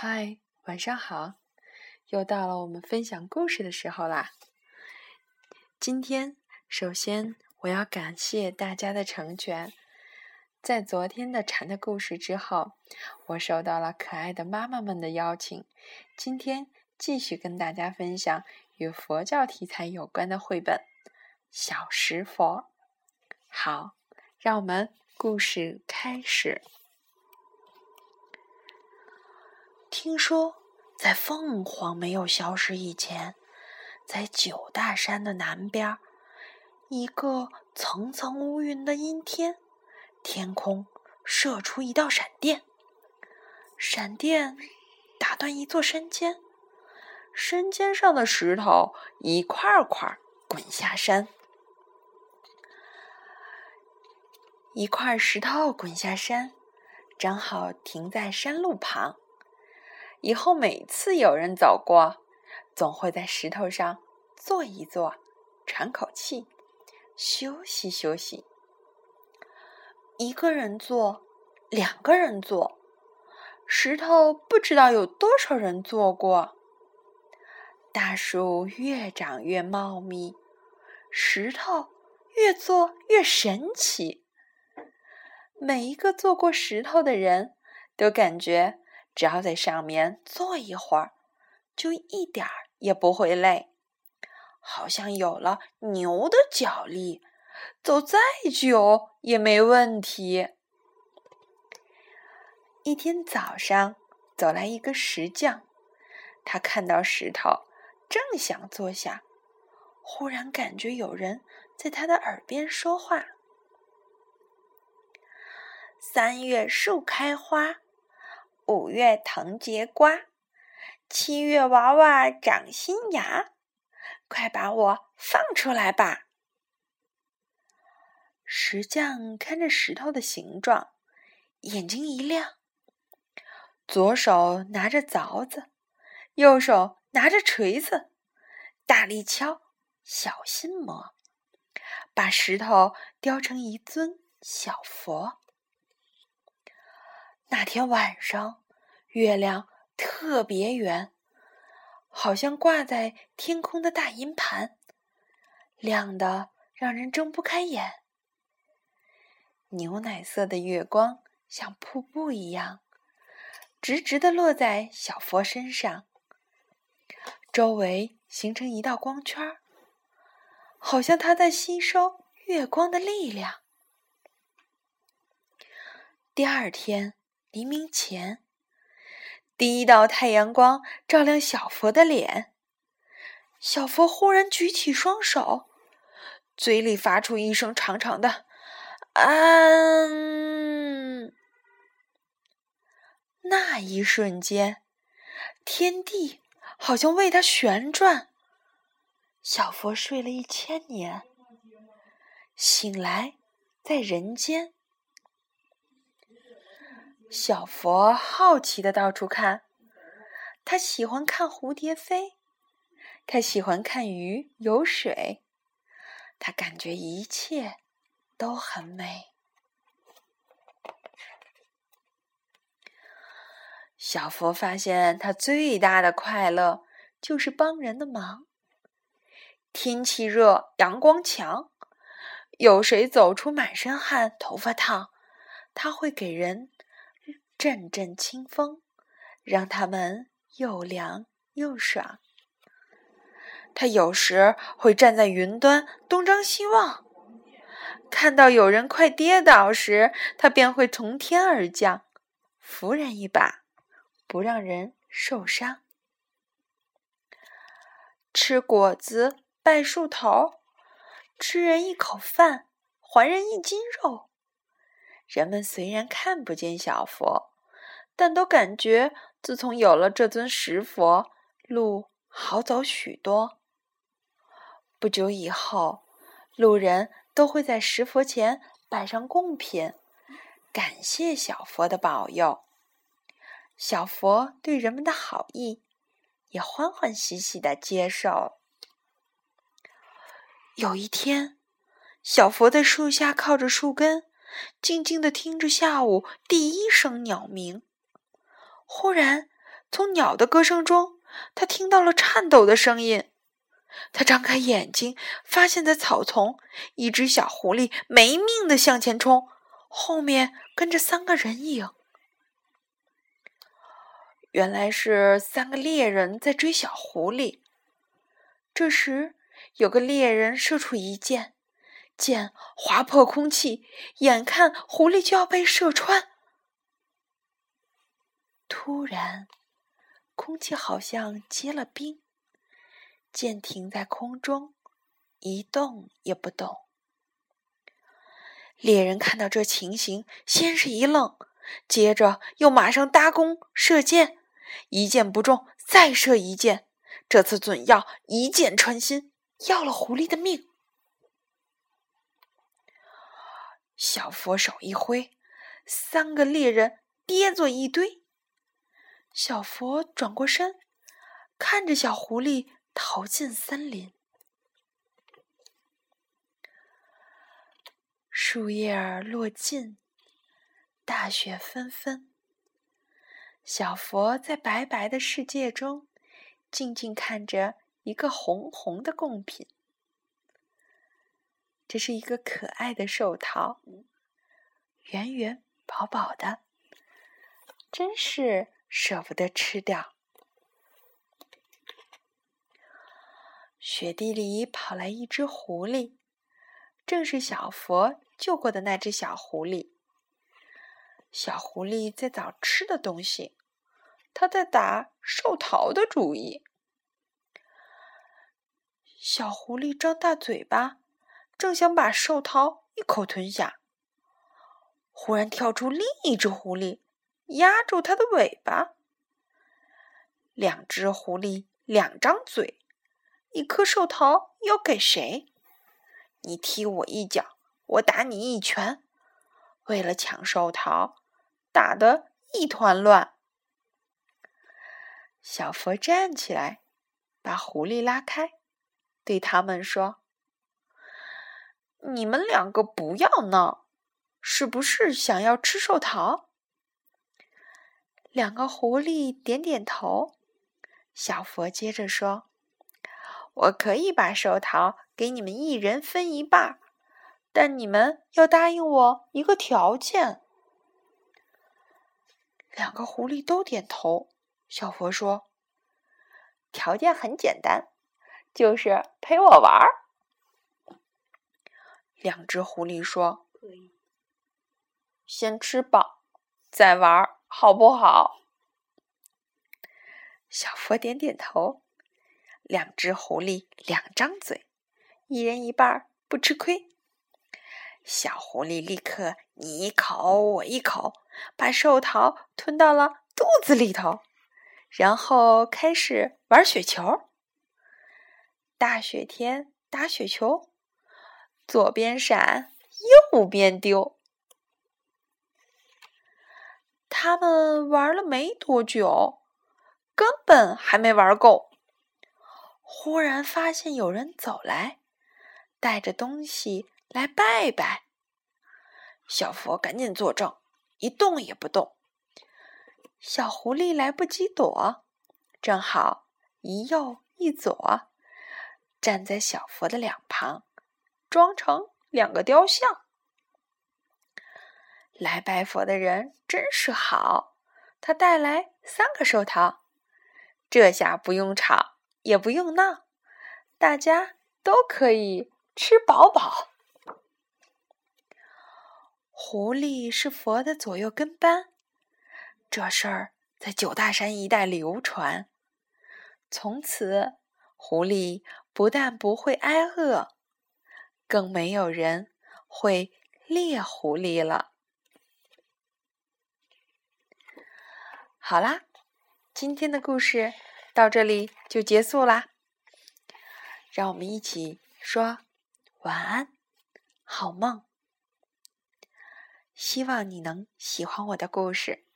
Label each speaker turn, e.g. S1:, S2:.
S1: 嗨，晚上好！又到了我们分享故事的时候啦。今天，首先我要感谢大家的成全。在昨天的蝉的故事之后，我收到了可爱的妈妈们的邀请，今天继续跟大家分享与佛教题材有关的绘本《小石佛》。好，让我们故事开始。
S2: 听说，在凤凰没有消失以前，在九大山的南边，一个层层乌云的阴天，天空射出一道闪电，闪电打断一座山尖，山尖上的石头一块块滚下山，一块石头滚下山，正好停在山路旁。以后每次有人走过，总会在石头上坐一坐，喘口气，休息休息。一个人坐，两个人坐，石头不知道有多少人坐过。大树越长越茂密，石头越坐越神奇。每一个坐过石头的人都感觉。只要在上面坐一会儿，就一点儿也不会累，好像有了牛的脚力，走再久也没问题。一天早上，走来一个石匠，他看到石头，正想坐下，忽然感觉有人在他的耳边说话：“三月树开花。”五月藤结瓜，七月娃娃长新芽，快把我放出来吧！石匠看着石头的形状，眼睛一亮，左手拿着凿子，右手拿着锤子，大力敲，小心磨，把石头雕成一尊小佛。那天晚上，月亮特别圆，好像挂在天空的大银盘，亮的让人睁不开眼。牛奶色的月光像瀑布一样，直直的落在小佛身上，周围形成一道光圈，好像它在吸收月光的力量。第二天。黎明前，第一道太阳光照亮小佛的脸。小佛忽然举起双手，嘴里发出一声长长的“嗯”。那一瞬间，天地好像为他旋转。小佛睡了一千年，醒来在人间。小佛好奇的到处看，他喜欢看蝴蝶飞，他喜欢看鱼游水，他感觉一切都很美。小佛发现，他最大的快乐就是帮人的忙。天气热，阳光强，有谁走出满身汗、头发烫，他会给人。阵阵清风，让他们又凉又爽。他有时会站在云端东张西望，看到有人快跌倒时，他便会从天而降，扶人一把，不让人受伤。吃果子拜树头，吃人一口饭还人一斤肉。人们虽然看不见小佛，但都感觉自从有了这尊石佛，路好走许多。不久以后，路人都会在石佛前摆上贡品，感谢小佛的保佑。小佛对人们的好意，也欢欢喜喜的接受。有一天，小佛在树下靠着树根。静静的听着下午第一声鸟鸣，忽然从鸟的歌声中，他听到了颤抖的声音。他张开眼睛，发现在草丛，一只小狐狸没命的向前冲，后面跟着三个人影。原来是三个猎人在追小狐狸。这时，有个猎人射出一箭，箭划破空气，眼看狐狸就要被射穿。突然，空气好像结了冰，箭停在空中，一动也不动。猎人看到这情形，先是一愣，接着又马上搭弓射箭，一箭不中，再射一箭，这次准要一箭穿心，要了狐狸的命。小佛手一挥，三个猎人跌作一堆。小佛转过身，看着小狐狸逃进森林。树叶儿落尽，大雪纷纷。小佛在白白的世界中，静静看着一个红红的贡品。这是一个可爱的寿桃，圆圆饱饱的，真是。舍不得吃掉。雪地里跑来一只狐狸，正是小佛救过的那只小狐狸。小狐狸在找吃的东西，它在打寿桃的主意。小狐狸张大嘴巴，正想把寿桃一口吞下，忽然跳出另一只狐狸。压住它的尾巴，两只狐狸两张嘴，一颗寿桃要给谁？你踢我一脚，我打你一拳，为了抢寿桃，打得一团乱。小佛站起来，把狐狸拉开，对他们说：“你们两个不要闹，是不是想要吃寿桃？”两个狐狸点点头，小佛接着说：“我可以把寿桃给你们一人分一半，但你们要答应我一个条件。”两个狐狸都点头。小佛说：“条件很简单，就是陪我玩儿。”两只狐狸说：“可以，先吃饱再玩儿。”好不好？小佛点点头。两只狐狸两张嘴，一人一半，不吃亏。小狐狸立刻你一口我一口，把寿桃吞到了肚子里头，然后开始玩雪球。大雪天打雪球，左边闪，右边丢。他们玩了没多久，根本还没玩够。忽然发现有人走来，带着东西来拜拜。小佛赶紧作证，一动也不动。小狐狸来不及躲，正好一右一左，站在小佛的两旁，装成两个雕像。来拜佛的人真是好，他带来三个寿桃，这下不用吵，也不用闹，大家都可以吃饱饱。狐狸是佛的左右跟班，这事儿在九大山一带流传，从此狐狸不但不会挨饿，更没有人会猎狐狸了。好啦，今天的故事到这里就结束啦。让我们一起说晚安，好梦。希望你能喜欢我的故事。